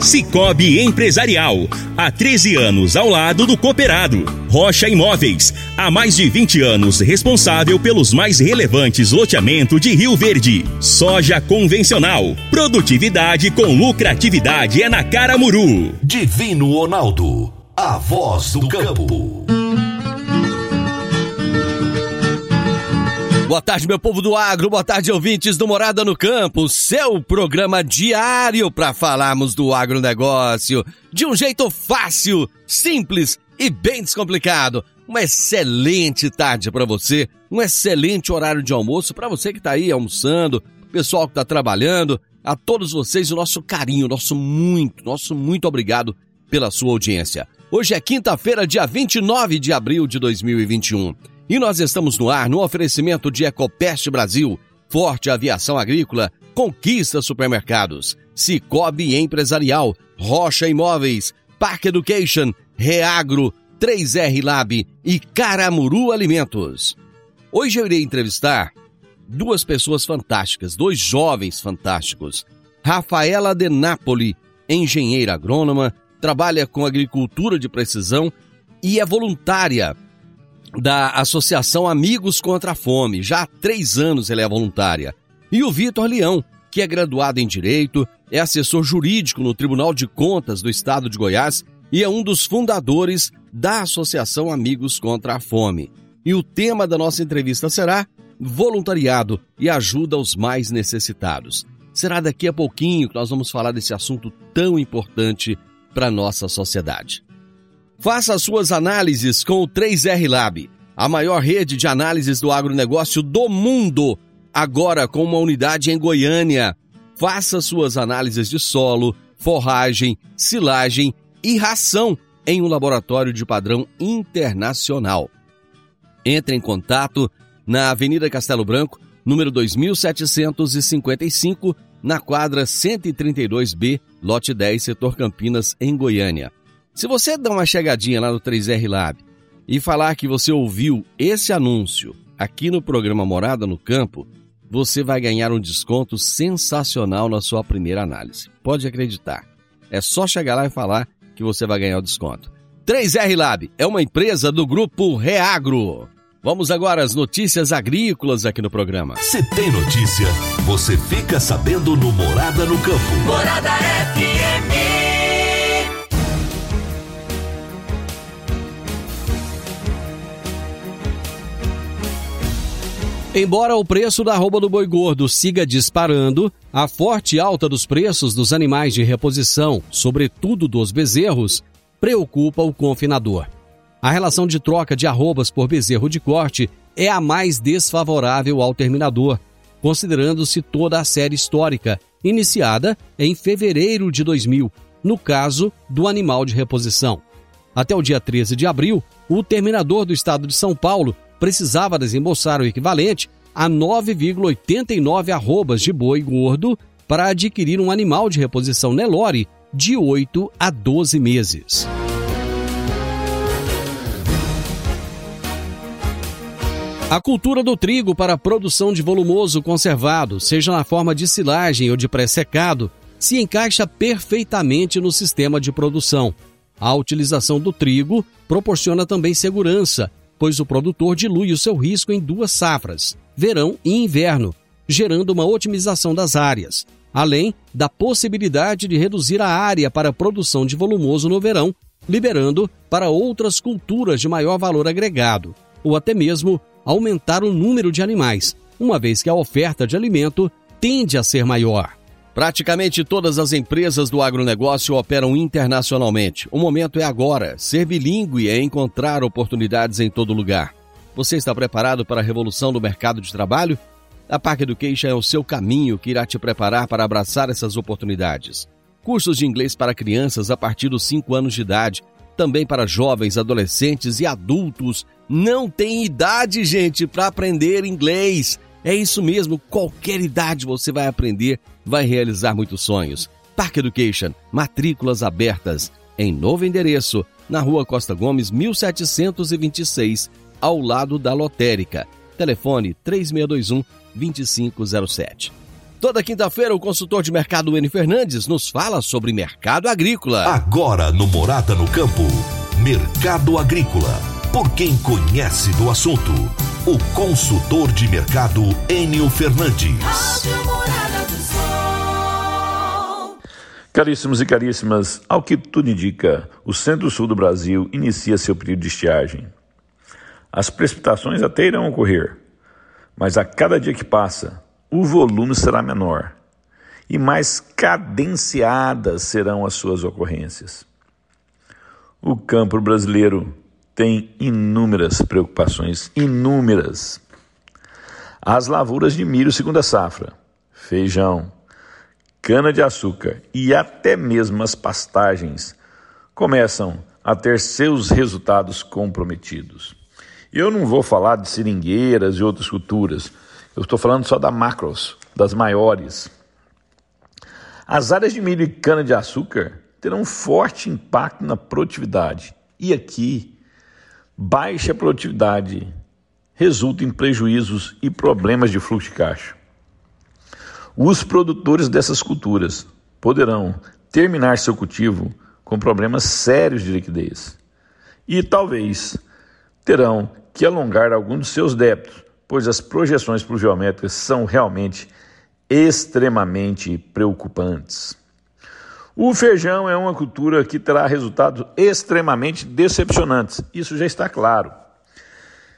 Cicobi Empresarial. Há 13 anos ao lado do cooperado. Rocha Imóveis. Há mais de 20 anos responsável pelos mais relevantes loteamentos de Rio Verde. Soja convencional. Produtividade com lucratividade é na Caramuru. Divino Ronaldo. A voz do campo. Boa tarde, meu povo do agro, boa tarde, ouvintes do Morada no Campo, seu programa diário para falarmos do agronegócio de um jeito fácil, simples e bem descomplicado. Uma excelente tarde para você, um excelente horário de almoço para você que está aí almoçando, pessoal que está trabalhando, a todos vocês o nosso carinho, nosso muito, nosso muito obrigado pela sua audiência. Hoje é quinta-feira, dia 29 de abril de 2021. E nós estamos no ar no oferecimento de Ecopest Brasil, Forte Aviação Agrícola, Conquista Supermercados, Cicobi Empresarial, Rocha Imóveis, Park Education, Reagro, 3R Lab e Caramuru Alimentos. Hoje eu irei entrevistar duas pessoas fantásticas, dois jovens fantásticos. Rafaela De Napoli, engenheira agrônoma, trabalha com agricultura de precisão e é voluntária da Associação Amigos contra a Fome. Já há três anos ela é voluntária. E o Vitor Leão, que é graduado em Direito, é assessor jurídico no Tribunal de Contas do Estado de Goiás e é um dos fundadores da Associação Amigos contra a Fome. E o tema da nossa entrevista será Voluntariado e Ajuda aos Mais Necessitados. Será daqui a pouquinho que nós vamos falar desse assunto tão importante para a nossa sociedade. Faça suas análises com o 3R Lab, a maior rede de análises do agronegócio do mundo, agora com uma unidade em Goiânia. Faça suas análises de solo, forragem, silagem e ração em um laboratório de padrão internacional. Entre em contato na Avenida Castelo Branco, número 2755, na quadra 132B, lote 10, setor Campinas, em Goiânia. Se você dar uma chegadinha lá no 3R Lab e falar que você ouviu esse anúncio aqui no programa Morada no Campo, você vai ganhar um desconto sensacional na sua primeira análise. Pode acreditar. É só chegar lá e falar que você vai ganhar o desconto. 3R Lab é uma empresa do grupo Reagro. Vamos agora às notícias agrícolas aqui no programa. Se tem notícia, você fica sabendo no Morada no Campo. Morada FM. Embora o preço da arroba do boi gordo siga disparando, a forte alta dos preços dos animais de reposição, sobretudo dos bezerros, preocupa o confinador. A relação de troca de arrobas por bezerro de corte é a mais desfavorável ao terminador, considerando-se toda a série histórica, iniciada em fevereiro de 2000, no caso do animal de reposição. Até o dia 13 de abril, o terminador do estado de São Paulo precisava desembolsar o equivalente a 9,89 arrobas de boi gordo para adquirir um animal de reposição Nelore de 8 a 12 meses. A cultura do trigo para a produção de volumoso conservado, seja na forma de silagem ou de pré-secado, se encaixa perfeitamente no sistema de produção. A utilização do trigo proporciona também segurança, pois o produtor dilui o seu risco em duas safras, verão e inverno, gerando uma otimização das áreas, além da possibilidade de reduzir a área para a produção de volumoso no verão, liberando para outras culturas de maior valor agregado, ou até mesmo aumentar o número de animais, uma vez que a oferta de alimento tende a ser maior. Praticamente todas as empresas do agronegócio operam internacionalmente. O momento é agora. Ser bilíngue é encontrar oportunidades em todo lugar. Você está preparado para a revolução do mercado de trabalho? A Park Education é o seu caminho que irá te preparar para abraçar essas oportunidades. Cursos de inglês para crianças a partir dos 5 anos de idade, também para jovens, adolescentes e adultos. Não tem idade, gente, para aprender inglês. É isso mesmo, qualquer idade você vai aprender, vai realizar muitos sonhos. Park Education, matrículas abertas, em novo endereço, na rua Costa Gomes, 1726, ao lado da lotérica. Telefone 3621 2507. Toda quinta-feira, o consultor de mercado N Fernandes nos fala sobre mercado agrícola. Agora no Morada no Campo, Mercado Agrícola. Por quem conhece do assunto, o consultor de mercado Enio Fernandes. Caríssimos e caríssimas, ao que tudo indica, o centro-sul do Brasil inicia seu período de estiagem. As precipitações até irão ocorrer, mas a cada dia que passa, o volume será menor e mais cadenciadas serão as suas ocorrências. O campo brasileiro tem inúmeras preocupações, inúmeras. As lavouras de milho segunda safra, feijão, cana-de-açúcar e até mesmo as pastagens começam a ter seus resultados comprometidos. Eu não vou falar de seringueiras e outras culturas, eu estou falando só da macros, das maiores. As áreas de milho e cana-de-açúcar terão um forte impacto na produtividade. E aqui, baixa produtividade resulta em prejuízos e problemas de fluxo de caixa. Os produtores dessas culturas poderão terminar seu cultivo com problemas sérios de liquidez e talvez terão que alongar algum dos seus débitos, pois as projeções pluviométricas são realmente extremamente preocupantes. O feijão é uma cultura que terá resultados extremamente decepcionantes, isso já está claro.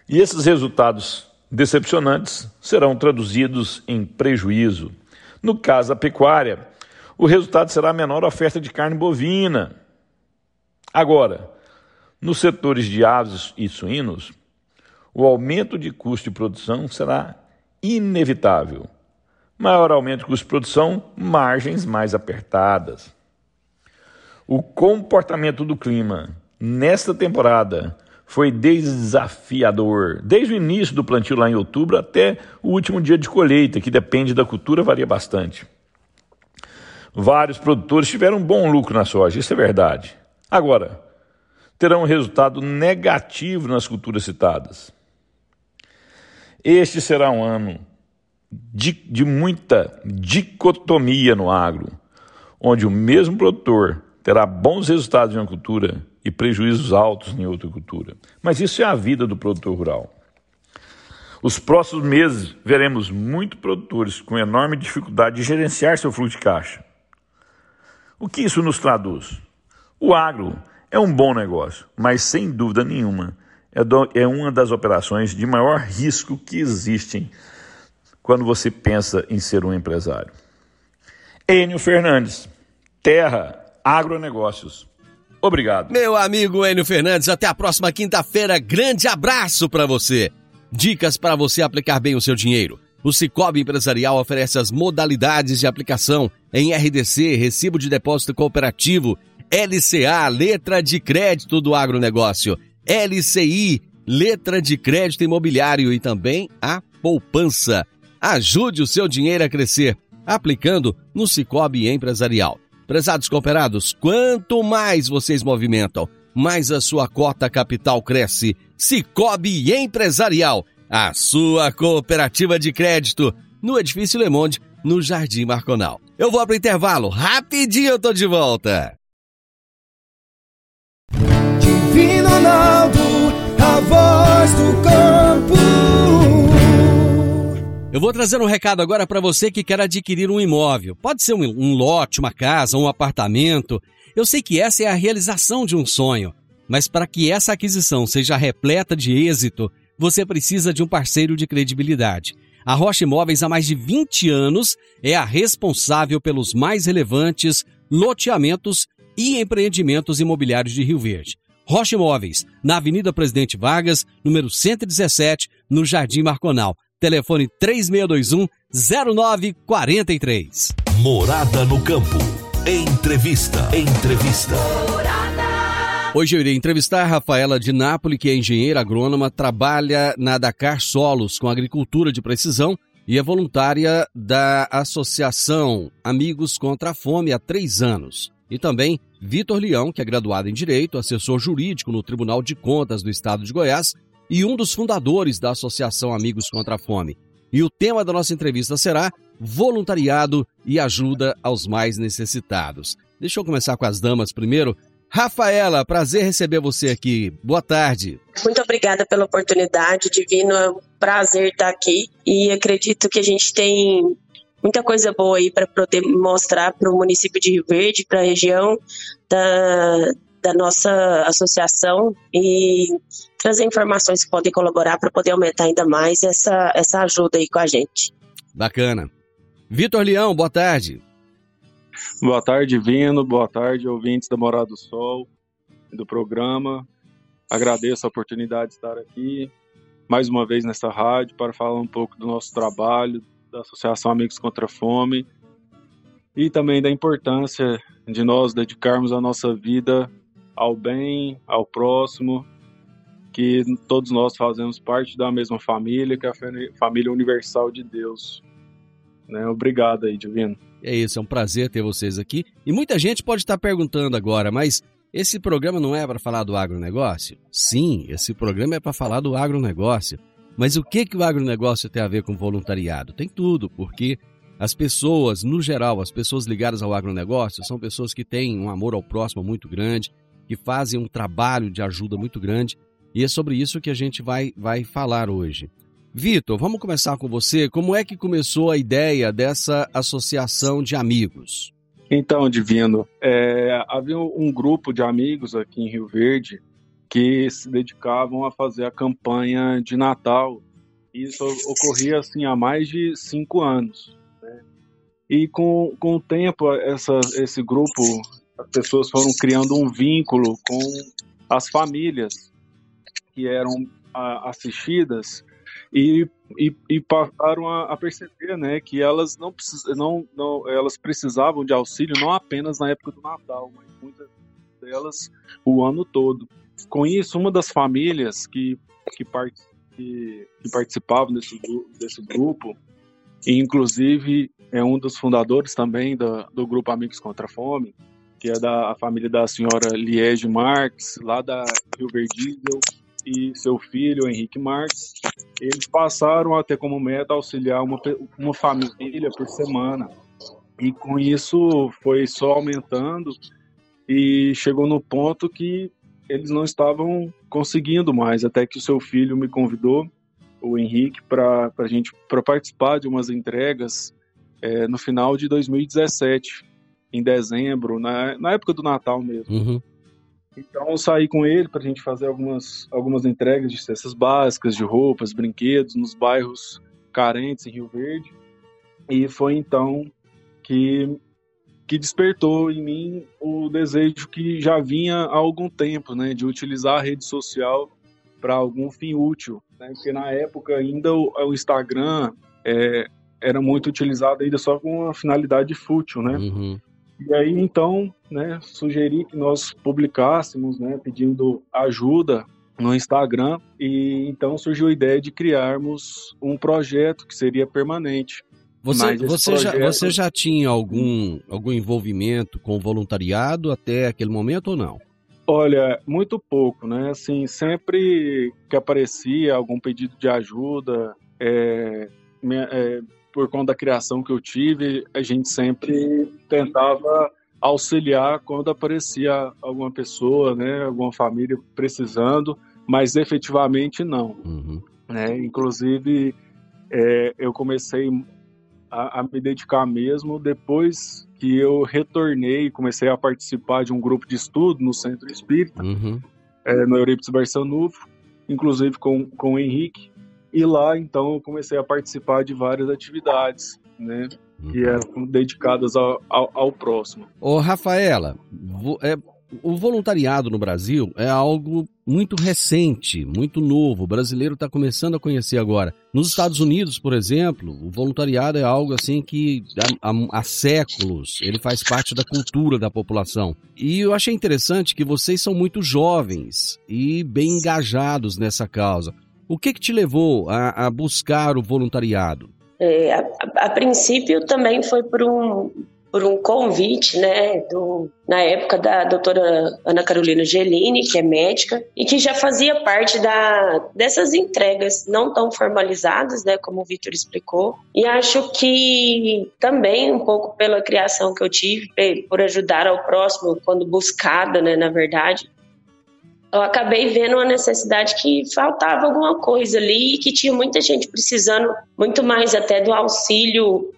E esses resultados decepcionantes serão traduzidos em prejuízo. No caso da pecuária, o resultado será a menor oferta de carne bovina. Agora, nos setores de aves e suínos, o aumento de custo de produção será inevitável. Maior aumento de custo de produção, margens mais apertadas. O comportamento do clima nesta temporada foi desafiador, desde o início do plantio lá em outubro até o último dia de colheita, que depende da cultura, varia bastante. Vários produtores tiveram um bom lucro na soja, isso é verdade. Agora, terão um resultado negativo nas culturas citadas. Este será um ano de, de muita dicotomia no agro, onde o mesmo produtor terá bons resultados em uma cultura e prejuízos altos em outra cultura. Mas isso é a vida do produtor rural. Os próximos meses veremos muitos produtores com enorme dificuldade de gerenciar seu fluxo de caixa. O que isso nos traduz? O agro é um bom negócio, mas sem dúvida nenhuma é, é uma das operações de maior risco que existem quando você pensa em ser um empresário. Enio Fernandes, Terra Agronegócios. Obrigado. Meu amigo Enio Fernandes, até a próxima quinta-feira. Grande abraço para você. Dicas para você aplicar bem o seu dinheiro. O Cicobi Empresarial oferece as modalidades de aplicação em RDC, Recibo de Depósito Cooperativo, LCA, Letra de Crédito do Agronegócio, LCI, Letra de Crédito Imobiliário e também a poupança. Ajude o seu dinheiro a crescer aplicando no Cicobi Empresarial. Prezados cooperados, quanto mais vocês movimentam, mais a sua cota capital cresce. Cicobi Empresarial, a sua cooperativa de crédito, no Edifício Le Monde, no Jardim Marconal. Eu vou para o intervalo, rapidinho eu tô de volta. Divino Ronaldo, a voz do campo. Eu vou trazer um recado agora para você que quer adquirir um imóvel. Pode ser um, um lote, uma casa, um apartamento. Eu sei que essa é a realização de um sonho, mas para que essa aquisição seja repleta de êxito, você precisa de um parceiro de credibilidade. A Rocha Imóveis, há mais de 20 anos, é a responsável pelos mais relevantes loteamentos e empreendimentos imobiliários de Rio Verde. Rocha Imóveis, na Avenida Presidente Vargas, número 117, no Jardim Marconal. Telefone 3621 0943. Morada no campo. Entrevista. Entrevista. Hoje eu irei entrevistar a Rafaela de Nápoles, que é engenheira agrônoma, trabalha na Dakar Solos com agricultura de precisão e é voluntária da Associação Amigos contra a Fome há três anos. E também Vitor Leão, que é graduado em Direito, assessor jurídico no Tribunal de Contas do Estado de Goiás e um dos fundadores da Associação Amigos contra a Fome. E o tema da nossa entrevista será voluntariado e ajuda aos mais necessitados. Deixa eu começar com as damas primeiro. Rafaela, prazer receber você aqui. Boa tarde. Muito obrigada pela oportunidade, Divino. É um prazer estar aqui e acredito que a gente tem muita coisa boa aí para poder mostrar para o município de Rio Verde, para a região da, da nossa associação e trazer informações que podem colaborar para poder aumentar ainda mais essa, essa ajuda aí com a gente. Bacana. Vitor Leão, boa tarde. Boa tarde, Vino. Boa tarde, ouvintes da Morada do Sol, do programa. Agradeço a oportunidade de estar aqui mais uma vez nessa rádio para falar um pouco do nosso trabalho, da Associação Amigos contra a Fome e também da importância de nós dedicarmos a nossa vida ao bem, ao próximo, que todos nós fazemos parte da mesma família, que é a família universal de Deus. Né? Obrigado aí, Divino. É isso, é um prazer ter vocês aqui. E muita gente pode estar perguntando agora, mas esse programa não é para falar do agronegócio? Sim, esse programa é para falar do agronegócio. Mas o que, que o agronegócio tem a ver com voluntariado? Tem tudo, porque as pessoas, no geral, as pessoas ligadas ao agronegócio, são pessoas que têm um amor ao próximo muito grande, que fazem um trabalho de ajuda muito grande, e é sobre isso que a gente vai, vai falar hoje. Vitor, vamos começar com você. Como é que começou a ideia dessa associação de amigos? Então, Divino, é, havia um grupo de amigos aqui em Rio Verde que se dedicavam a fazer a campanha de Natal. Isso ocorria assim há mais de cinco anos. Né? E com, com o tempo, essa, esse grupo, as pessoas foram criando um vínculo com as famílias que eram a, assistidas e, e, e passaram a, a, perceber né, que elas não, precis, não, não elas precisavam de auxílio não apenas na época do Natal, mas muitas delas o ano todo. Com isso, uma das famílias que, que, part, que, que participavam desse, desse grupo, e inclusive é um dos fundadores também do, do grupo Amigos contra a Fome, que é da família da senhora Liege Marques, lá da Rio Verde e seu filho, Henrique Marques, eles passaram a ter como meta auxiliar uma, uma família por semana. E com isso foi só aumentando e chegou no ponto que eles não estavam conseguindo mais, até que o seu filho me convidou, o Henrique, para a gente participar de umas entregas é, no final de 2017, em dezembro, na, na época do Natal mesmo. Uhum. Então eu saí com ele para a gente fazer algumas, algumas entregas de cestas básicas, de roupas, brinquedos nos bairros carentes em Rio Verde. E foi então que, que despertou em mim o desejo que já vinha há algum tempo, né, de utilizar a rede social para algum fim útil. Né, porque na época ainda o, o Instagram é, era muito utilizado ainda só com uma finalidade fútil, né? Uhum. E aí, então, né, sugeri que nós publicássemos, né, pedindo ajuda no Instagram, e então surgiu a ideia de criarmos um projeto que seria permanente. Você, você, projeto... já, você já tinha algum, algum envolvimento com voluntariado até aquele momento ou não? Olha, muito pouco, né? Assim, sempre que aparecia algum pedido de ajuda, é, é, por conta da criação que eu tive, a gente sempre tentava auxiliar quando aparecia alguma pessoa, né, alguma família precisando, mas efetivamente não. Uhum. Né? Inclusive, é, eu comecei a, a, me dedicar mesmo depois que eu retornei, comecei a participar de um grupo de estudo no Centro Espírita, uhum. é, no Eurípides Barçanufo, inclusive com, com o Henrique, E lá, então, eu comecei a participar de várias atividades, né? Que Uhum. eram dedicadas ao, ao, ao próximo. Ô, Rafaela, vo- é, o voluntariado no Brasil é algo muito recente, muito novo. O brasileiro está começando a conhecer agora. Nos Estados Unidos, por exemplo, o voluntariado é algo assim que há, há- há séculos ele faz parte da cultura da população. E eu achei interessante que vocês são muito jovens e bem engajados nessa causa. O que, que te levou a, a buscar o voluntariado? É, a, a- princípio também foi por um, por um convite, né, do, na época da doutora Ana Carolina Gelini, que é médica, e que já fazia parte da, dessas entregas não tão formalizadas, né, como o Vitor explicou. E acho que também um pouco pela criação que eu tive, por ajudar ao próximo quando buscada, né, na verdade, eu acabei vendo uma necessidade que faltava alguma coisa ali, que tinha muita gente precisando muito mais até do auxílio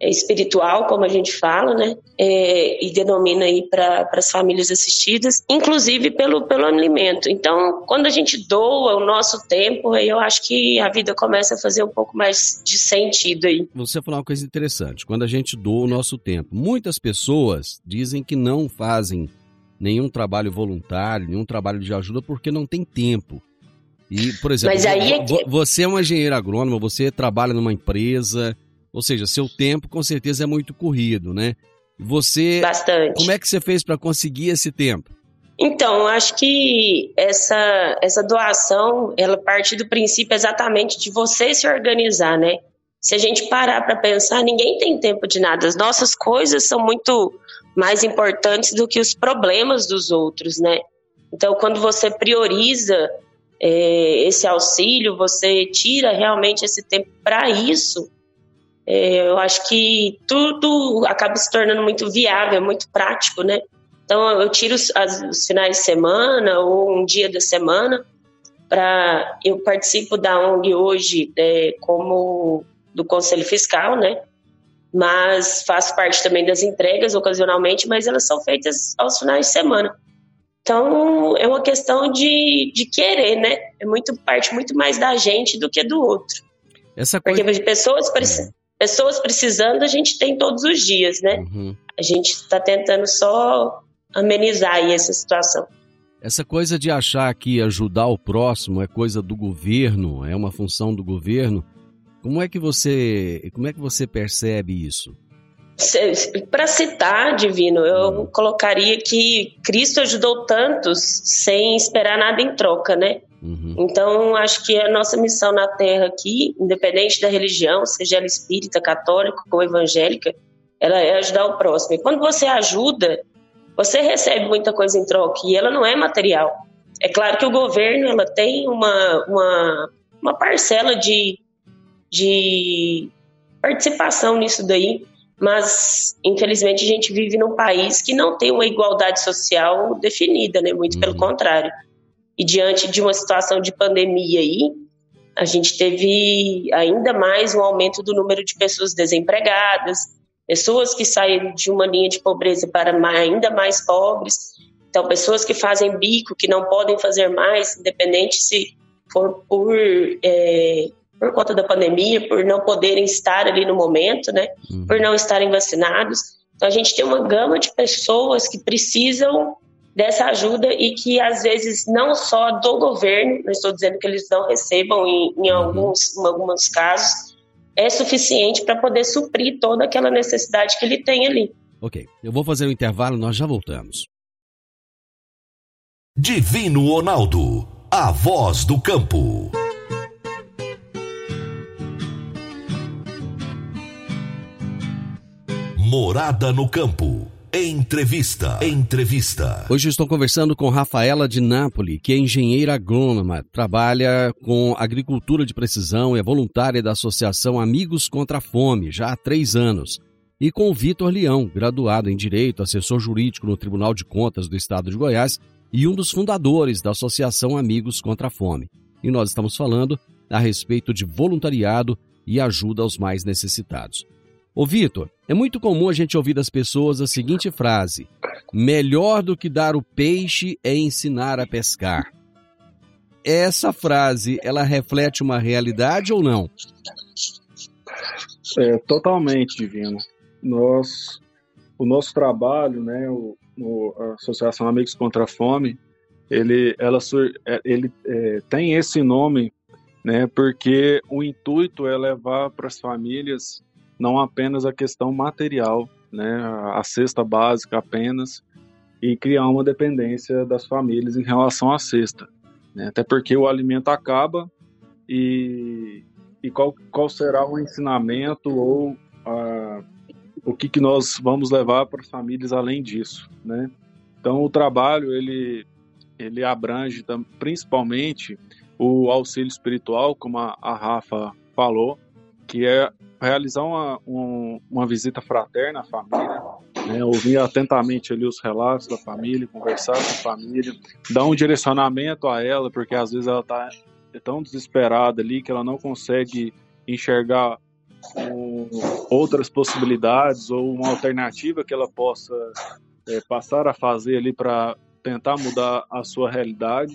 eh, espiritual, como a gente fala, né? É, e denomina aí para as famílias assistidas, inclusive pelo, pelo alimento. Então, quando a gente doa o nosso tempo, aí eu acho que a vida começa a fazer um pouco mais de sentido aí. Você falou uma coisa interessante. Quando a gente doa o nosso tempo, muitas pessoas dizem que não fazem nenhum trabalho voluntário, nenhum trabalho de ajuda porque não tem tempo. E, por exemplo, é que- você é uma engenheira agrônoma, você trabalha numa empresa, ou seja, seu tempo com certeza é muito corrido, né? Você, Bastante. como é que você fez para conseguir esse tempo? Então, acho que essa, essa doação, ela parte do princípio exatamente de você se organizar, né? Se a gente parar para pensar, ninguém tem tempo de nada. As nossas coisas são muito mais importantes do que os problemas dos outros, né? Então, quando você prioriza é, esse auxílio, você tira realmente esse tempo para isso, é, eu acho que tudo acaba se tornando muito viável, muito prático, né? Então eu tiro os, as- os finais de semana ou um dia da semana para eu participo da ONG hoje é, como do Conselho Fiscal, né? Mas faço parte também das entregas ocasionalmente, mas elas são feitas aos finais de semana. Então é uma questão de, de querer, né? É muito parte muito mais da gente do que do outro. Essa Porque coisa. de pessoas, preci- pessoas precisando a gente tem todos os dias, né? Uhum. A gente está tentando só amenizar aí essa situação. Essa coisa de achar que ajudar o próximo é coisa do governo, é uma função do governo. Como é que você, como é que você percebe isso? Para citar, Divino, eu colocaria que Cristo ajudou tantos sem esperar nada em troca, né? Uhum. Então, acho que a nossa missão na Terra aqui, independente da religião, seja ela espírita, católica ou evangélica, ela é ajudar o próximo. E quando você ajuda, você recebe muita coisa em troca e ela não é material. É claro que o governo ela tem uma, uma, uma parcela de, de participação nisso daí, mas infelizmente a gente vive num país que não tem uma igualdade social definida, né? Muito pelo contrário. E diante de uma situação de pandemia aí, a gente teve ainda mais um aumento do número de pessoas desempregadas, pessoas que saíram de uma linha de pobreza para ainda mais pobres. Então, pessoas que fazem bico, que não podem fazer mais, independente se for por, é, por conta da pandemia, por não poderem estar ali no momento, né? Por não estarem vacinados. Então, a gente tem uma gama de pessoas que precisam dessa ajuda e que às vezes não só do governo, não estou dizendo que eles não recebam em, em alguns, em alguns casos, é suficiente para poder suprir toda aquela necessidade que ele tem ali. Ok, eu vou fazer um intervalo, nós já voltamos. Divino Ronaldo, a voz do campo. Morada no campo. Entrevista. Entrevista. Hoje estou conversando com Rafaela de Nápoli, que é engenheira agrônoma, trabalha com agricultura de precisão, é voluntária da Associação Amigos contra a Fome, já há três anos. E com o Vitor Leão, graduado em Direito, assessor jurídico no Tribunal de Contas do Estado de Goiás e um dos fundadores da Associação Amigos contra a Fome. E nós estamos falando a respeito de voluntariado e ajuda aos mais necessitados. Ô Vitor, é muito comum a gente ouvir das pessoas a seguinte frase: melhor do que dar o peixe é ensinar a pescar. essa frase, ela reflete uma realidade ou não? É, totalmente divino. Nós, o nosso trabalho, né, o, o, a Associação Amigos contra a Fome, ele, ela, é, ele é, tem esse nome, né, porque o intuito é levar para as famílias não apenas a questão material, né, a cesta básica apenas, e criar uma dependência das famílias em relação à cesta. Né? Até porque o alimento acaba e, e qual, qual será o ensinamento ou a, o que, que nós vamos levar para as famílias além disso, né? Então o trabalho ele ele abrange principalmente o auxílio espiritual, como a, a Rafa falou, que é realizar uma, um, uma visita fraterna à família, né, ouvir atentamente ali os relatos da família, conversar com a família, dar um direcionamento a ela, porque às vezes ela está tão desesperada ali que ela não consegue enxergar um, outras possibilidades ou uma alternativa que ela possa é, passar a fazer ali para tentar mudar a sua realidade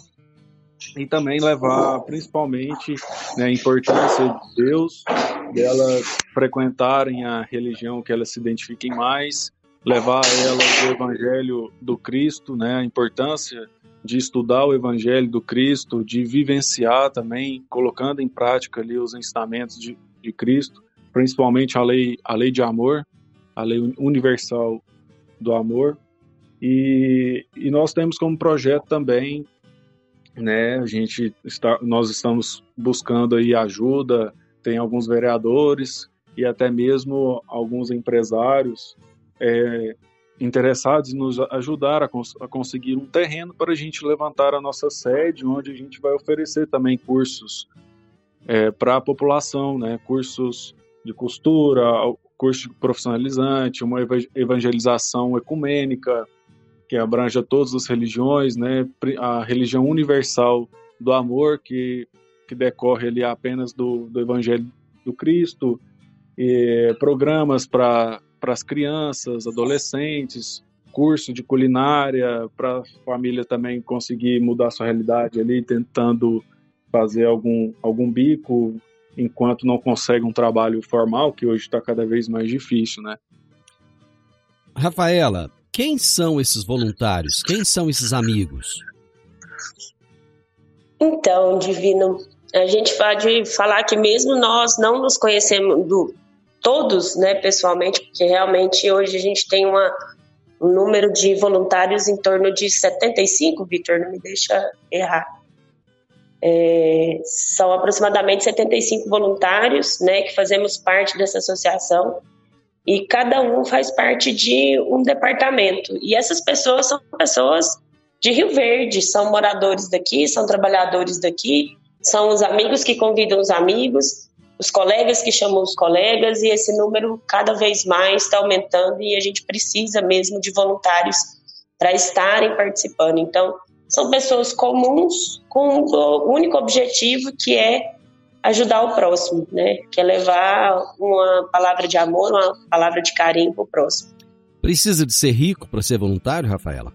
e também levar principalmente né, a importância de Deus, delas frequentarem a religião que elas se identifiquem mais, levar elas o evangelho do Cristo, né, a importância de estudar o evangelho do Cristo, de vivenciar também, colocando em prática ali os ensinamentos de, de Cristo, principalmente a lei, a lei de amor, a lei universal do amor. E, e nós temos como projeto também né? A gente está, nós estamos buscando aí ajuda, tem alguns vereadores e até mesmo alguns empresários é, interessados em nos ajudar a, cons a, conseguir um terreno para a gente levantar a nossa sede, onde a gente vai oferecer também cursos é, para a população, né? Cursos de costura, curso profissionalizante, uma evangelização ecumênica, que abranja todas as religiões, né? A religião universal do amor que que decorre ali apenas do, do Evangelho do Cristo, e programas para as crianças, adolescentes, curso de culinária para a família também conseguir mudar sua realidade ali, tentando fazer algum algum bico enquanto não consegue um trabalho formal, que hoje está cada vez mais difícil, né? Rafaela, quem são esses voluntários? Quem são esses amigos? Então, Divino, a gente pode falar que mesmo nós não nos conhecemos do, todos, né, pessoalmente, porque realmente hoje a gente tem uma, um número de voluntários em torno de 75, Vitor, não me deixa errar. É, são aproximadamente 75 voluntários, né, que fazemos parte dessa associação e cada um faz parte de um departamento. E essas pessoas são pessoas de Rio Verde, são moradores daqui, são trabalhadores daqui, são os amigos que convidam os amigos, os colegas que chamam os colegas, e esse número cada vez mais está aumentando e a gente precisa mesmo de voluntários para estarem participando. Então, são pessoas comuns com o único objetivo que é ajudar o próximo, né? Que é levar uma palavra de amor, uma palavra de carinho para o próximo. Precisa de ser rico para ser voluntário, Rafaela?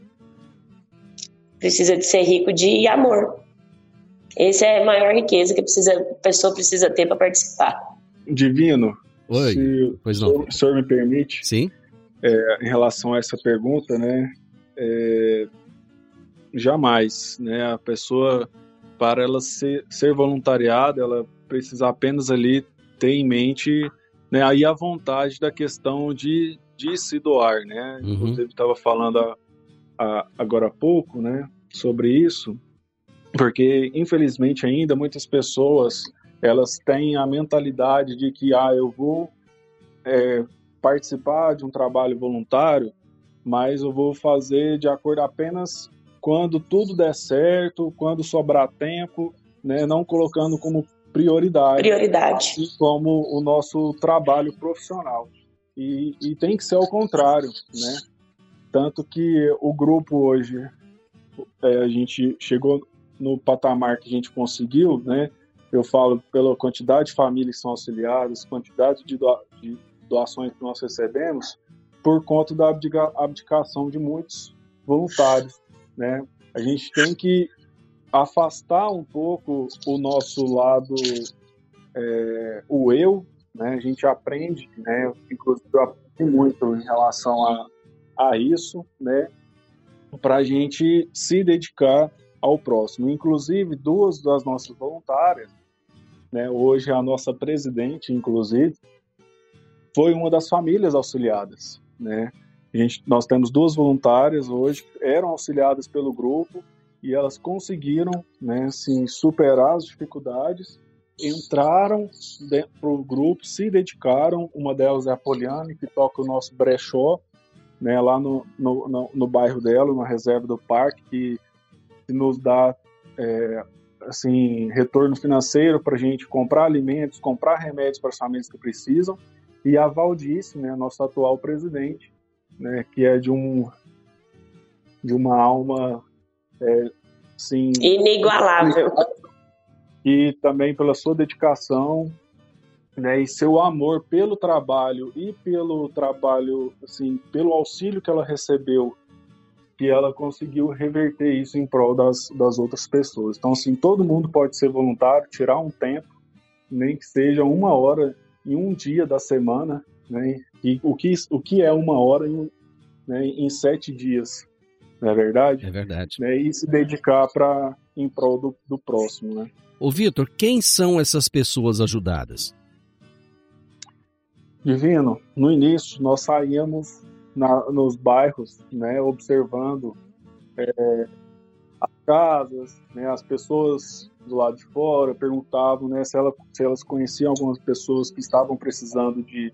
Precisa de ser rico de amor. Essa é a maior riqueza que precisa, a pessoa precisa ter para participar. Divino, Oi, se pois não. o senhor me permite, Sim. é, em relação a essa pergunta, né? é, jamais, né? A pessoa para ela ser, ser voluntariada, ela precisa apenas ali ter em mente né, aí a vontade da questão de, de se doar, né? Uhum. Inclusive estava falando a, a, agora há pouco, né, sobre isso, porque infelizmente ainda muitas pessoas elas têm a mentalidade de que ah eu vou é, participar de um trabalho voluntário, mas eu vou fazer de acordo apenas quando tudo der certo, quando sobrar tempo, né, não colocando como prioridade, Prioridade. assim como o nosso trabalho profissional. E, e tem que ser ao contrário, né? Tanto que o grupo hoje, é, a gente chegou no patamar que a gente conseguiu, né? Eu falo pela quantidade de famílias que são auxiliadas, quantidade de, doa, de doações que nós recebemos, por conta da abdica, abdicação de muitos voluntários, né? A gente tem que afastar um pouco o nosso lado, é, o eu, né? A gente aprende, né? Inclusive eu aprendi muito em relação a, a isso, né? Para a gente se dedicar ao próximo. Inclusive, duas das nossas voluntárias, né? Hoje a nossa presidente, inclusive, foi uma das famílias auxiliadas, né? Gente, nós temos duas voluntárias hoje que eram auxiliadas pelo grupo e elas conseguiram, né, assim, superar as dificuldades, entraram para o grupo, se dedicaram. Uma delas é a Poliane, que toca o nosso brechó, né, lá no, no, no, no bairro dela, na reserva do parque, que, que nos dá é, assim retorno financeiro para a gente comprar alimentos, comprar remédios para as famílias que precisam. E a Valdice, né, nossa atual presidente, né, que é de um de uma alma é, sim inigualável e também pela sua dedicação né, e seu amor pelo trabalho e pelo trabalho assim pelo auxílio que ela recebeu que ela conseguiu reverter isso em prol das, das outras pessoas então assim todo mundo pode ser voluntário tirar um tempo nem que seja uma hora em um dia da semana né, e o que, o que é uma hora em, né, em sete dias, não é verdade? É verdade. Né, e se dedicar para em prol do, do próximo, né? Ô Vitor, quem são essas pessoas ajudadas? Divino, no início nós saíamos na, nos bairros, né, observando é, as casas, né, as pessoas do lado de fora perguntavam né, se, ela, se elas conheciam algumas pessoas que estavam precisando de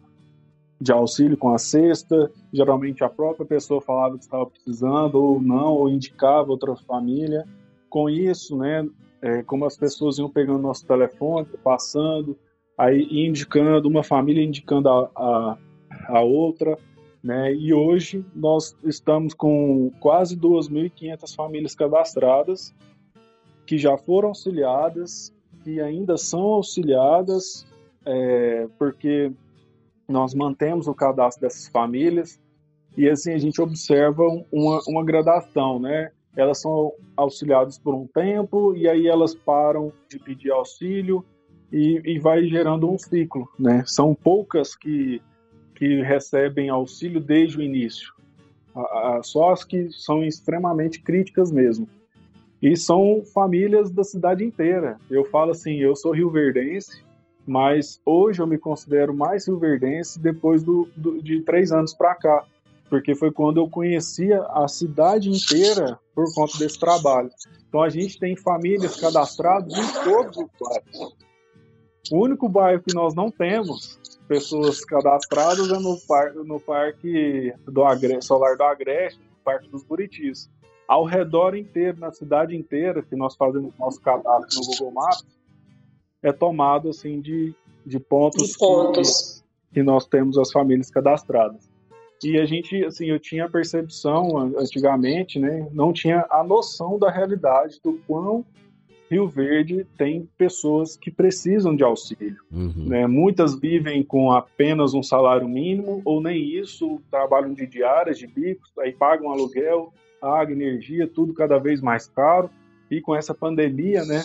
de auxílio com a cesta. Geralmente a própria pessoa falava que estava precisando ou não, ou indicava outra família. Com isso, né, é, como as pessoas iam pegando nosso telefone, passando, aí indicando, uma família indicando a, a, a outra, né, e hoje nós estamos com quase 2.500 famílias cadastradas, que já foram auxiliadas, que ainda são auxiliadas, é, porque nós mantemos o cadastro dessas famílias e assim a gente observa uma, uma gradação, né? Elas são auxiliadas por um tempo e aí elas param de pedir auxílio e, e vai gerando um ciclo, né? São poucas que, que recebem auxílio desde o início, só as que são extremamente críticas mesmo. E são famílias da cidade inteira. Eu falo assim, eu sou rioverdense, mas hoje eu me considero mais silverdense depois do, do de três anos para cá, porque foi quando eu conhecia a cidade inteira por conta desse trabalho. Então a gente tem famílias cadastradas em todos os bairros. O único bairro que nós não temos pessoas cadastradas é no, par, no Parque do Agre, Solar do Agreste, no Parque dos Buritis. Ao redor inteiro, na cidade inteira, que nós fazemos nosso cadastro no Google Maps, é tomado assim de, de pontos, de pontos. Que, que nós temos as famílias cadastradas. E a gente, assim, eu tinha a percepção antigamente, né, não tinha a noção da realidade do quão Rio Verde tem pessoas que precisam de auxílio. Uhum. Né? Muitas vivem com apenas um salário mínimo, ou nem isso, trabalham de diárias, de bicos, aí pagam aluguel, água, energia, tudo cada vez mais caro. E com essa pandemia, né,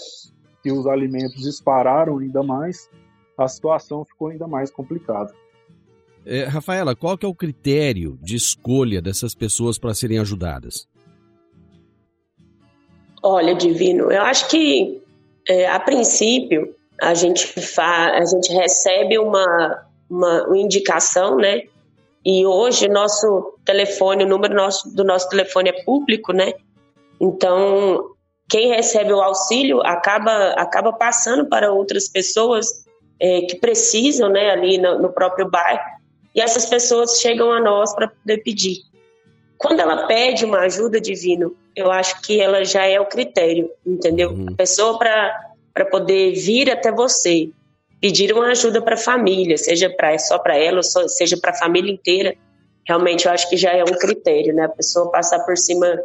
que os alimentos dispararam ainda mais, a situação ficou ainda mais complicada. É, Rafaela, qual que é o critério de escolha dessas pessoas para serem ajudadas? Olha, Divino, eu acho que é, a princípio a gente fa a gente recebe uma, uma, uma indicação, né? E hoje nosso telefone, o número nosso, do nosso telefone é público, né? Então quem recebe o auxílio acaba, acaba passando para outras pessoas é, que precisam, né, ali no, no, próprio bairro, e essas pessoas chegam a nós para poder pedir. Quando ela pede uma ajuda divino, eu acho que ela já é o critério, entendeu? Uhum. A pessoa para poder vir até você, pedir uma ajuda para a família, seja pra, só para ela, ou seja para a família inteira, realmente eu acho que já é um critério, né? A pessoa passar por cima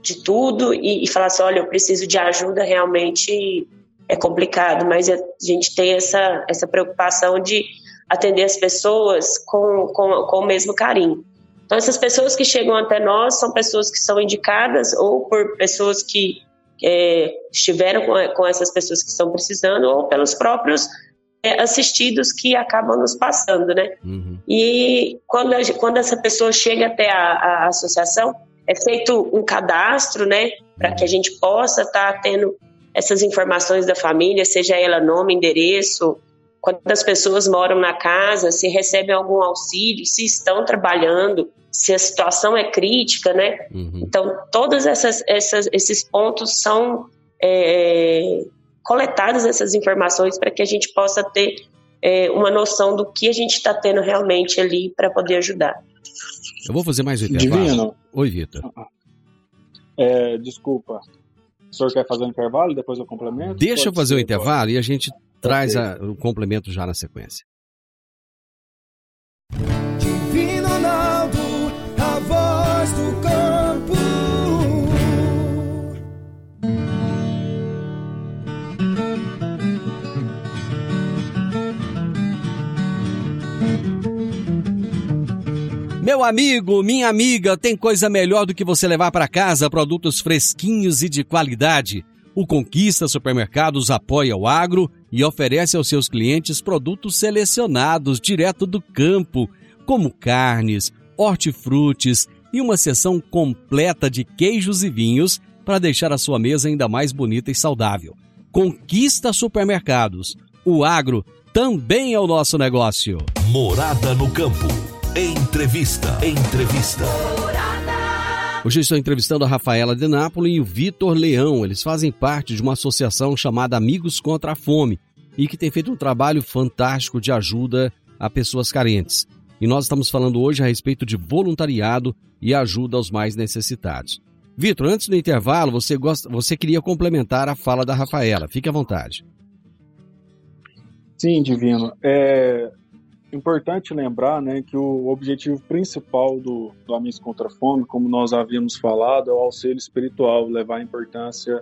de tudo e, e falar assim, olha, eu preciso de ajuda, realmente é complicado, mas a gente tem essa, essa preocupação de atender as pessoas com, com, com o mesmo carinho. Então, essas pessoas que chegam até nós são pessoas que são indicadas ou por pessoas que, é, estiveram com, com, essas pessoas que estão precisando ou pelos próprios é, assistidos que acabam nos passando, né? Uhum. E quando, a, quando essa pessoa chega até a, a associação, é feito um cadastro, né, para que a gente possa estar tá tendo essas informações da família, seja ela nome, endereço, quantas pessoas moram na casa, se recebem algum auxílio, se estão trabalhando, se a situação é crítica, né? Uhum. Então, todos essas, essas, esses pontos são é, coletadas essas informações para que a gente possa ter é, uma noção do que a gente está tendo realmente ali para poder ajudar. Eu vou fazer mais um intervalo. Divino. Oi, Vitor. É, desculpa. O senhor quer fazer um intervalo e depois eu complemento? Deixa eu fazer o um intervalo e a gente traz a, o complemento já na sequência. Voz do campo. Meu amigo, minha amiga, tem coisa melhor do que você levar para casa produtos fresquinhos e de qualidade. O Conquista Supermercados apoia o agro e oferece aos seus clientes produtos selecionados direto do campo, como carnes, hortifrutis e uma seção completa de queijos e vinhos para deixar a sua mesa ainda mais bonita e saudável. Conquista Supermercados. O agro também é o nosso negócio. Morada no campo. Entrevista. Entrevista. Hoje estou entrevistando a Rafaela de Nápoles e o Vitor Leão. Eles fazem parte de uma associação chamada Amigos contra a Fome e que tem feito um trabalho fantástico de ajuda a pessoas carentes. E nós estamos falando hoje a respeito de voluntariado e ajuda aos mais necessitados. Vitor, antes do intervalo, você, gosta, você queria complementar a fala da Rafaela. Fique à vontade. Sim, Divino. É, importante lembrar né, que o objetivo principal do, do Amigos contra a Fome, como nós havíamos falado, é o auxílio espiritual, levar a importância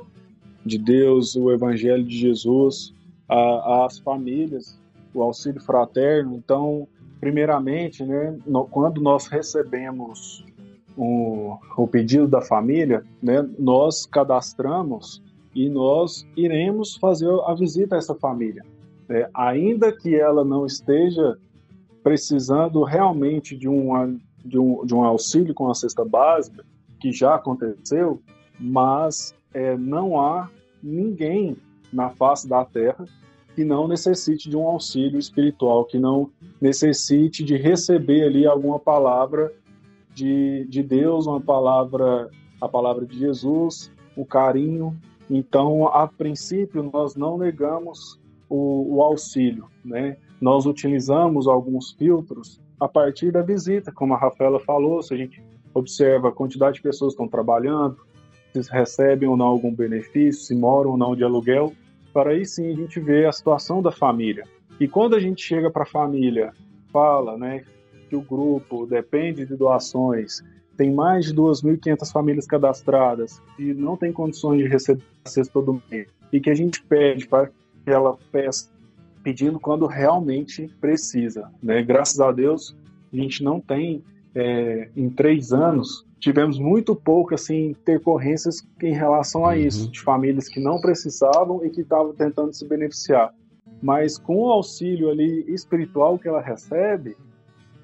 de Deus, o Evangelho de Jesus às famílias, o auxílio fraterno. Então, primeiramente, né, no, quando nós recebemos o, o pedido da família, né, nós cadastramos e nós iremos fazer a visita a essa família. É, ainda que ela não esteja precisando realmente de, uma, de, um, de um auxílio com a cesta básica, que já aconteceu, mas é, não há ninguém na face da terra que não necessite de um auxílio espiritual, que não necessite de receber ali alguma palavra de, de Deus, uma palavra, a palavra de Jesus, o carinho. Então, a princípio, nós não negamos o, o auxílio, né? Nós utilizamos alguns filtros a partir da visita, como a Rafaela falou, se a gente observa a quantidade de pessoas que estão trabalhando, se recebem ou não algum benefício, se moram ou não de aluguel, para aí sim a gente ver a situação da família. E quando a gente chega para a família, fala né, que o grupo depende de doações, tem mais de 2.500 famílias cadastradas e não tem condições de receber a cesta todo mês, e que a gente pede para que ela peça pedindo quando realmente precisa. Né? Graças a Deus, a gente não tem, é, em três anos, tivemos muito pouco assim intercorrências em relação a isso, uhum. de famílias que não precisavam e que estavam tentando se beneficiar. Mas com o auxílio ali espiritual que ela recebe,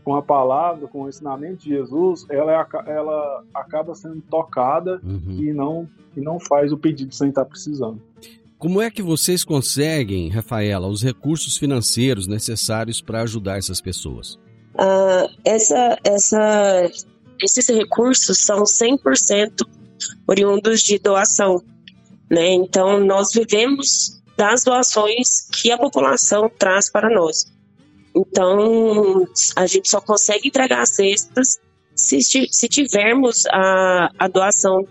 com a palavra, com o ensinamento de Jesus, ela, é ela acaba sendo tocada uhum. e, não, e não faz o pedido sem estar precisando. Como é que vocês conseguem, Rafaela, os recursos financeiros necessários para ajudar essas pessoas? Uh, essa, essa, esses recursos são 100% oriundos de doação. Né? Então, nós vivemos das doações que a população traz para nós. Então, a gente só consegue entregar cestas se, se tivermos a, a doação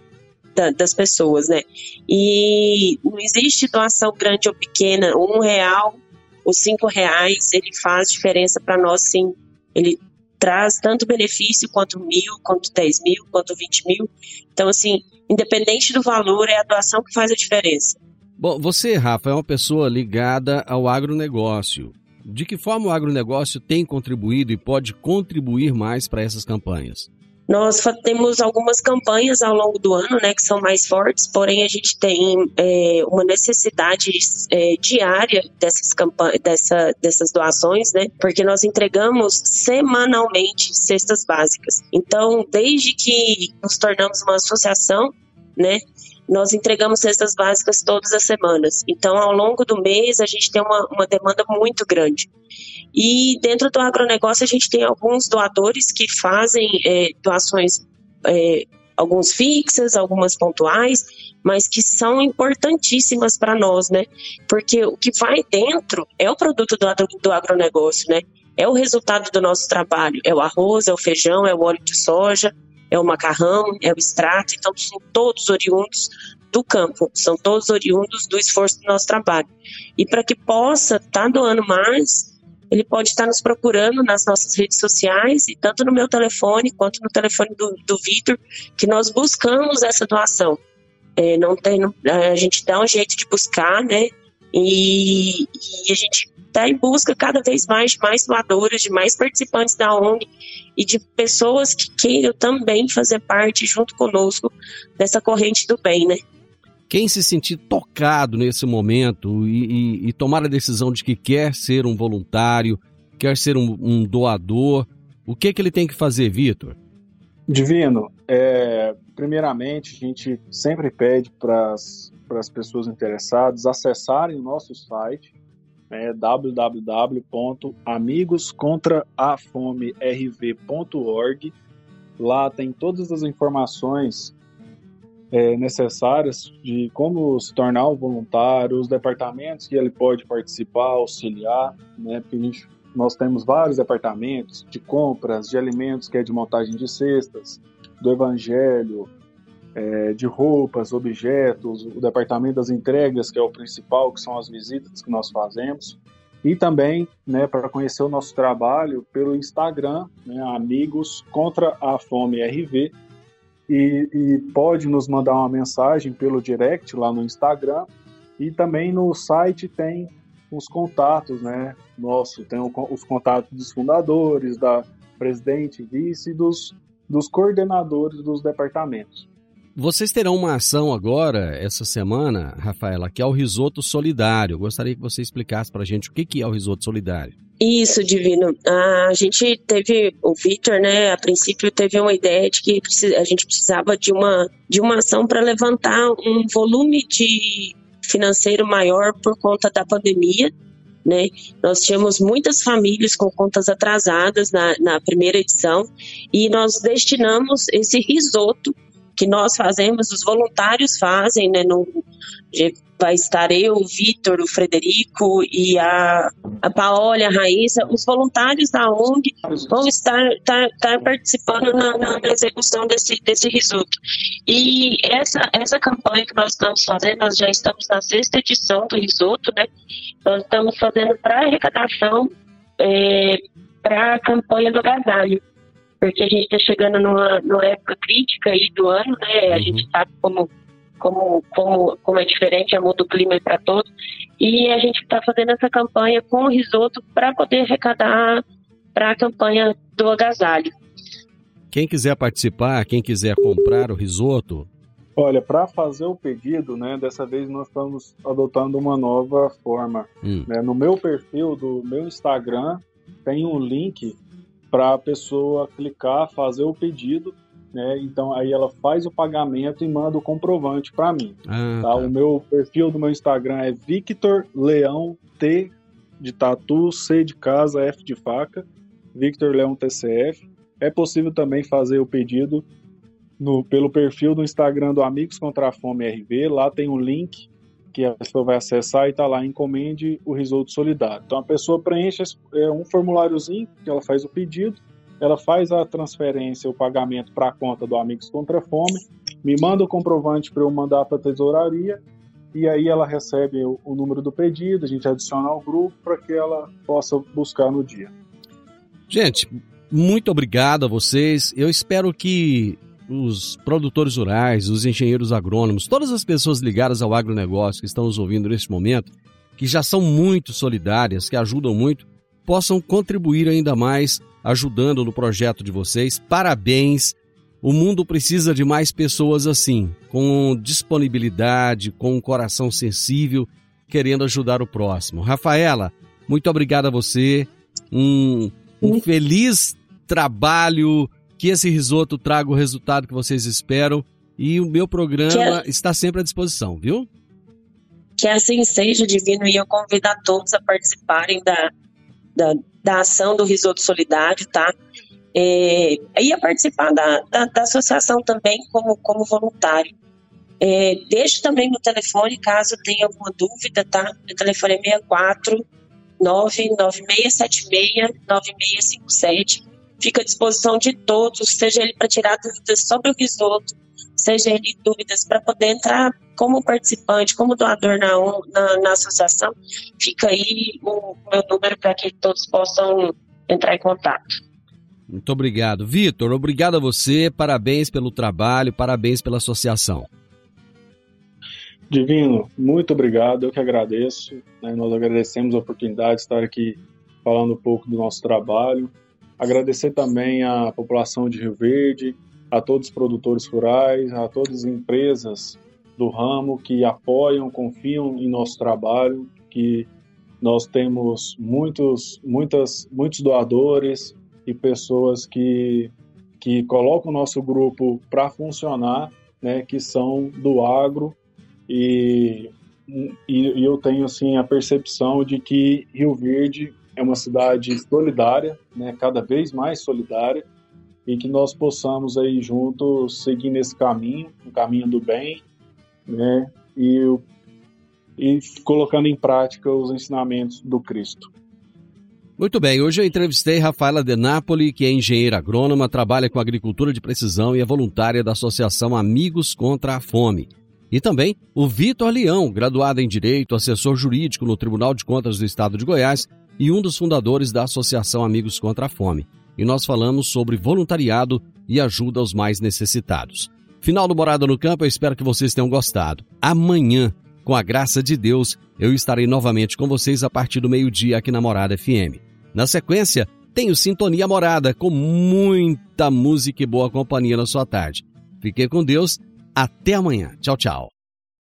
da, das pessoas, né? E não existe doação grande ou pequena, um real ou cinco reais, ele faz diferença para nós sim. Ele traz tanto benefício quanto mil, quanto dez mil, quanto vinte mil. Então, assim, independente do valor, é a doação que faz a diferença. Bom, você, Rafa, é uma pessoa ligada ao agronegócio. De que forma o agronegócio tem contribuído e pode contribuir mais para essas campanhas? Nós temos algumas campanhas ao longo do ano, né, que são mais fortes, porém a gente tem é, uma necessidade é, diária dessas dessa, dessas doações, né, porque nós entregamos semanalmente cestas básicas. Então, desde que nos tornamos uma associação, né, nós entregamos cestas básicas todas as semanas. Então, ao longo do mês, a gente tem uma, uma demanda muito grande. E dentro do agronegócio, a gente tem alguns doadores que fazem é, doações, é, alguns fixas, algumas pontuais, mas que são importantíssimas para nós, né? Porque o que vai dentro é o produto do, do agronegócio, né? É o resultado do nosso trabalho. É o arroz, é o feijão, é o óleo de soja, é o macarrão, é o extrato. Então, são todos oriundos do campo, são todos oriundos do esforço do nosso trabalho. E para que possa estar tá doando mais, ele pode estar nos procurando nas nossas redes sociais, e tanto no meu telefone quanto no telefone do, do Vitor, que nós buscamos essa doação. É, não tem, a gente dá um jeito de buscar, né? E, e a gente está em busca cada vez mais de mais doadores, de mais participantes da ONG e de pessoas que queiram também fazer parte junto conosco dessa corrente do bem, né? Quem se sentir tocado nesse momento e, e, e tomar a decisão de que quer ser um voluntário, quer ser um, um doador, o que, que ele tem que fazer, Vitor? Divino, é, primeiramente a gente sempre pede para as pessoas interessadas acessarem o nosso site né, www.amigoscontraafomerv.org. Lá tem todas as informações é, necessárias de como se tornar um voluntário, os departamentos que ele pode participar, auxiliar, né? Porque gente, nós temos vários departamentos de compras, de alimentos, que é de montagem de cestas, do evangelho, é, de roupas, objetos, o departamento das entregas, que é o principal, que são as visitas que nós fazemos. E também, né, para conhecer o nosso trabalho pelo Instagram, né, Amigos Contra a Fome RV, e, e, pode nos mandar uma mensagem pelo direct lá no Instagram e também no site tem os contatos, né? Nosso, tem os contatos dos fundadores, da presidente, vice e dos, dos coordenadores dos departamentos. Vocês terão uma ação agora, essa semana, Rafaela, que é o Risoto Solidário. gostaria que você explicasse para a gente o que é o Risoto Solidário. Isso, Divino. A gente teve, o Victor, né, a princípio teve uma ideia de que a gente precisava de uma, de uma ação para levantar um volume de financeiro maior por conta da pandemia. Né? Nós tínhamos muitas famílias com contas atrasadas na, na primeira edição e nós destinamos esse risoto que nós fazemos, os voluntários fazem, né? No, vai estar eu, o Vitor, o Frederico e a, a Paola, a Raíssa, os voluntários da ONG vão estar, estar, estar participando na, na, execução desse, desse risoto. E essa, essa campanha que nós estamos fazendo, nós já estamos na sexta edição do risoto, né? Nós estamos fazendo para arrecadação é, para a campanha do agasalho porque a gente está chegando numa, numa, época crítica aí do ano, né? A uhum. gente sabe como, como, como, como é diferente, muda o clima para todos. E a gente está fazendo essa campanha com o risoto para poder arrecadar para a campanha do agasalho. Quem quiser participar, quem quiser comprar o risoto. Olha, para fazer o pedido, né? Dessa vez nós estamos adotando uma nova forma. Hum. Né, no meu perfil do meu Instagram tem um link para a pessoa clicar, fazer o pedido, né? Então aí ela faz o pagamento e manda o comprovante para mim. Ah, tá? Tá. O meu perfil do meu Instagram é Victor Leão T de tatu, C de casa, F de faca, Victor Leão TCF. É possível também fazer o pedido no, pelo perfil do Instagram do Amigos Contra a Fome RV. Lá tem um link que a pessoa vai acessar e está lá, encomende o risoto solidário. Então a pessoa preenche é, um formuláriozinho, que ela faz o pedido, ela faz a transferência, o pagamento para a conta do Amigos Contra Fome, me manda o comprovante para eu mandar para a tesouraria, e aí ela recebe o, o número do pedido, a gente adiciona ao grupo para que ela possa buscar no dia. Gente, muito obrigado a vocês. Eu espero que os produtores rurais, os engenheiros agrônomos, todas as pessoas ligadas ao agronegócio que estão nos ouvindo neste momento, que já são muito solidárias, que ajudam muito, possam contribuir ainda mais ajudando no projeto de vocês. Parabéns O mundo precisa de mais pessoas assim, com disponibilidade, com um coração sensível, querendo ajudar o próximo. Rafaela, muito obrigado a você. Um, um feliz trabalho, que esse risoto traga o resultado que vocês esperam. E o meu programa Que- está sempre à disposição, viu? Que assim seja, Divino, e eu convido a todos a participarem da, da, da ação do Risoto Solidário, tá? É, e a participar da, da, da associação também como, como voluntário. É, deixo também meu telefone caso tenha alguma dúvida, tá? Meu telefone é 64 99676 9657. Fica à disposição de todos, seja ele para tirar dúvidas sobre o risoto, seja ele dúvidas para poder entrar como participante, como doador na, na, na associação. Fica aí o meu número para que todos possam entrar em contato. Muito obrigado. Vitor, obrigado a você. Parabéns pelo trabalho, parabéns pela associação. Divino, muito obrigado, eu que agradeço. né, Nós agradecemos a oportunidade de estar aqui falando um pouco do nosso trabalho. Agradecer também à população de Rio Verde, a todos os produtores rurais, a todas as empresas do ramo que apoiam, confiam em nosso trabalho, que nós temos muitos, muitas, muitos doadores e pessoas que, que colocam o nosso grupo para funcionar, né, que são do agro. E, e, e eu tenho assim a percepção de que Rio Verde é uma cidade solidária, né, cada vez mais solidária, e que nós possamos aí juntos seguir nesse caminho, o caminho do bem, né, e, e colocando em prática os ensinamentos do Cristo. Muito bem, hoje eu entrevistei Rafaela De Napoli, que é engenheira agrônoma, trabalha com agricultura de precisão e é voluntária da Associação Amigos contra a Fome. E também o Vitor Leão, graduado em Direito, assessor jurídico no Tribunal de Contas do Estado de Goiás e um dos fundadores da Associação Amigos contra a Fome. E nós falamos sobre voluntariado e ajuda aos mais necessitados. Final do Morada no Campo, eu espero que vocês tenham gostado. Amanhã, com a graça de Deus, eu estarei novamente com vocês a partir do meio-dia aqui na Morada FM. Na sequência, tenho Sintonia Morada com muita música e boa companhia na sua tarde. Fiquem com Deus. Até amanhã. Tchau, tchau.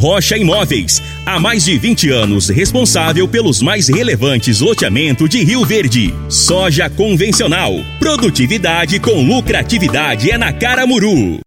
Rocha Imóveis. Há mais de 20 anos responsável pelos mais relevantes loteamentos de Rio Verde. Soja convencional. Produtividade com lucratividade é na Caramuru.